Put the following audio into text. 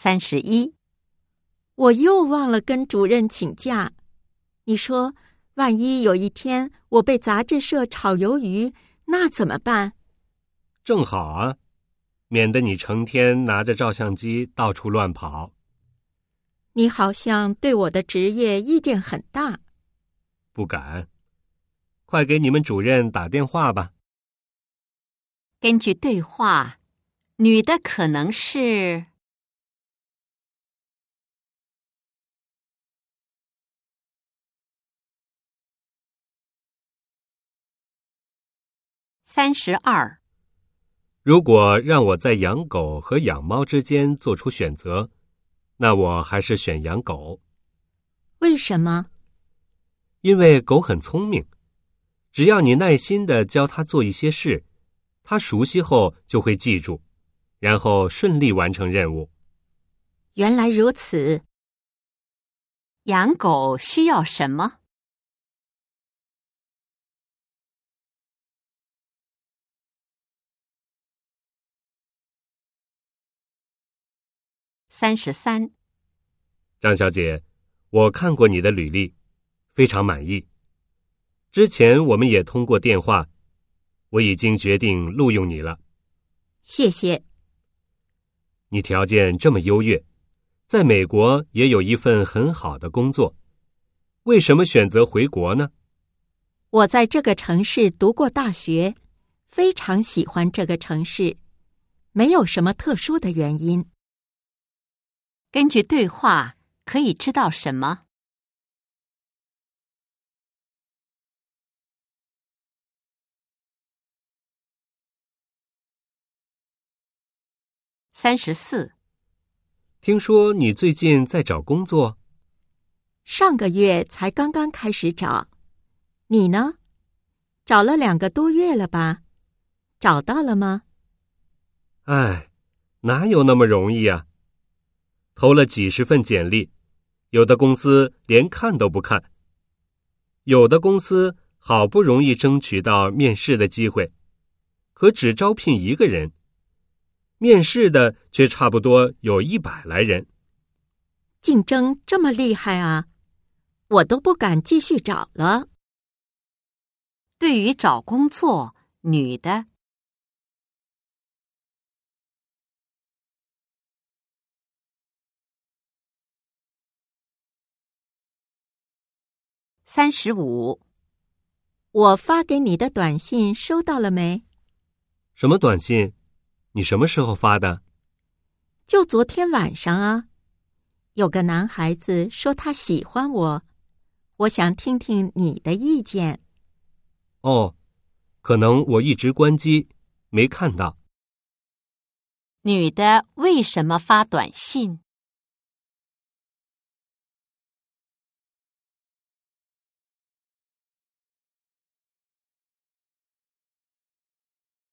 三十一，我又忘了跟主任请假。你说，万一有一天我被杂志社炒鱿鱼，那怎么办？正好啊，免得你成天拿着照相机到处乱跑。你好像对我的职业意见很大。不敢，快给你们主任打电话吧。根据对话，女的可能是三十二。如果让我在养狗和养猫之间做出选择，那我还是选养狗。为什么？因为狗很聪明，只要你耐心的教它做一些事。它熟悉后就会记住，然后顺利完成任务。原来如此。养狗需要什么？三十三。张小姐，我看过你的履历，非常满意。之前我们也通过电话。我已经决定录用你了，谢谢。你条件这么优越，在美国也有一份很好的工作，为什么选择回国呢？我在这个城市读过大学，非常喜欢这个城市，没有什么特殊的原因。根据对话，可以知道什么？三十四，听说你最近在找工作？上个月才刚刚开始找，你呢？找了两个多月了吧？找到了吗？哎，哪有那么容易啊！投了几十份简历，有的公司连看都不看，有的公司好不容易争取到面试的机会，可只招聘一个人。面试的却差不多有一百来人，竞争这么厉害啊！我都不敢继续找了。对于找工作，女的三十五，我发给你的短信收到了没？什么短信？你什么时候发的？就昨天晚上啊。有个男孩子说他喜欢我，我想听听你的意见。哦，可能我一直关机，没看到。女的为什么发短信？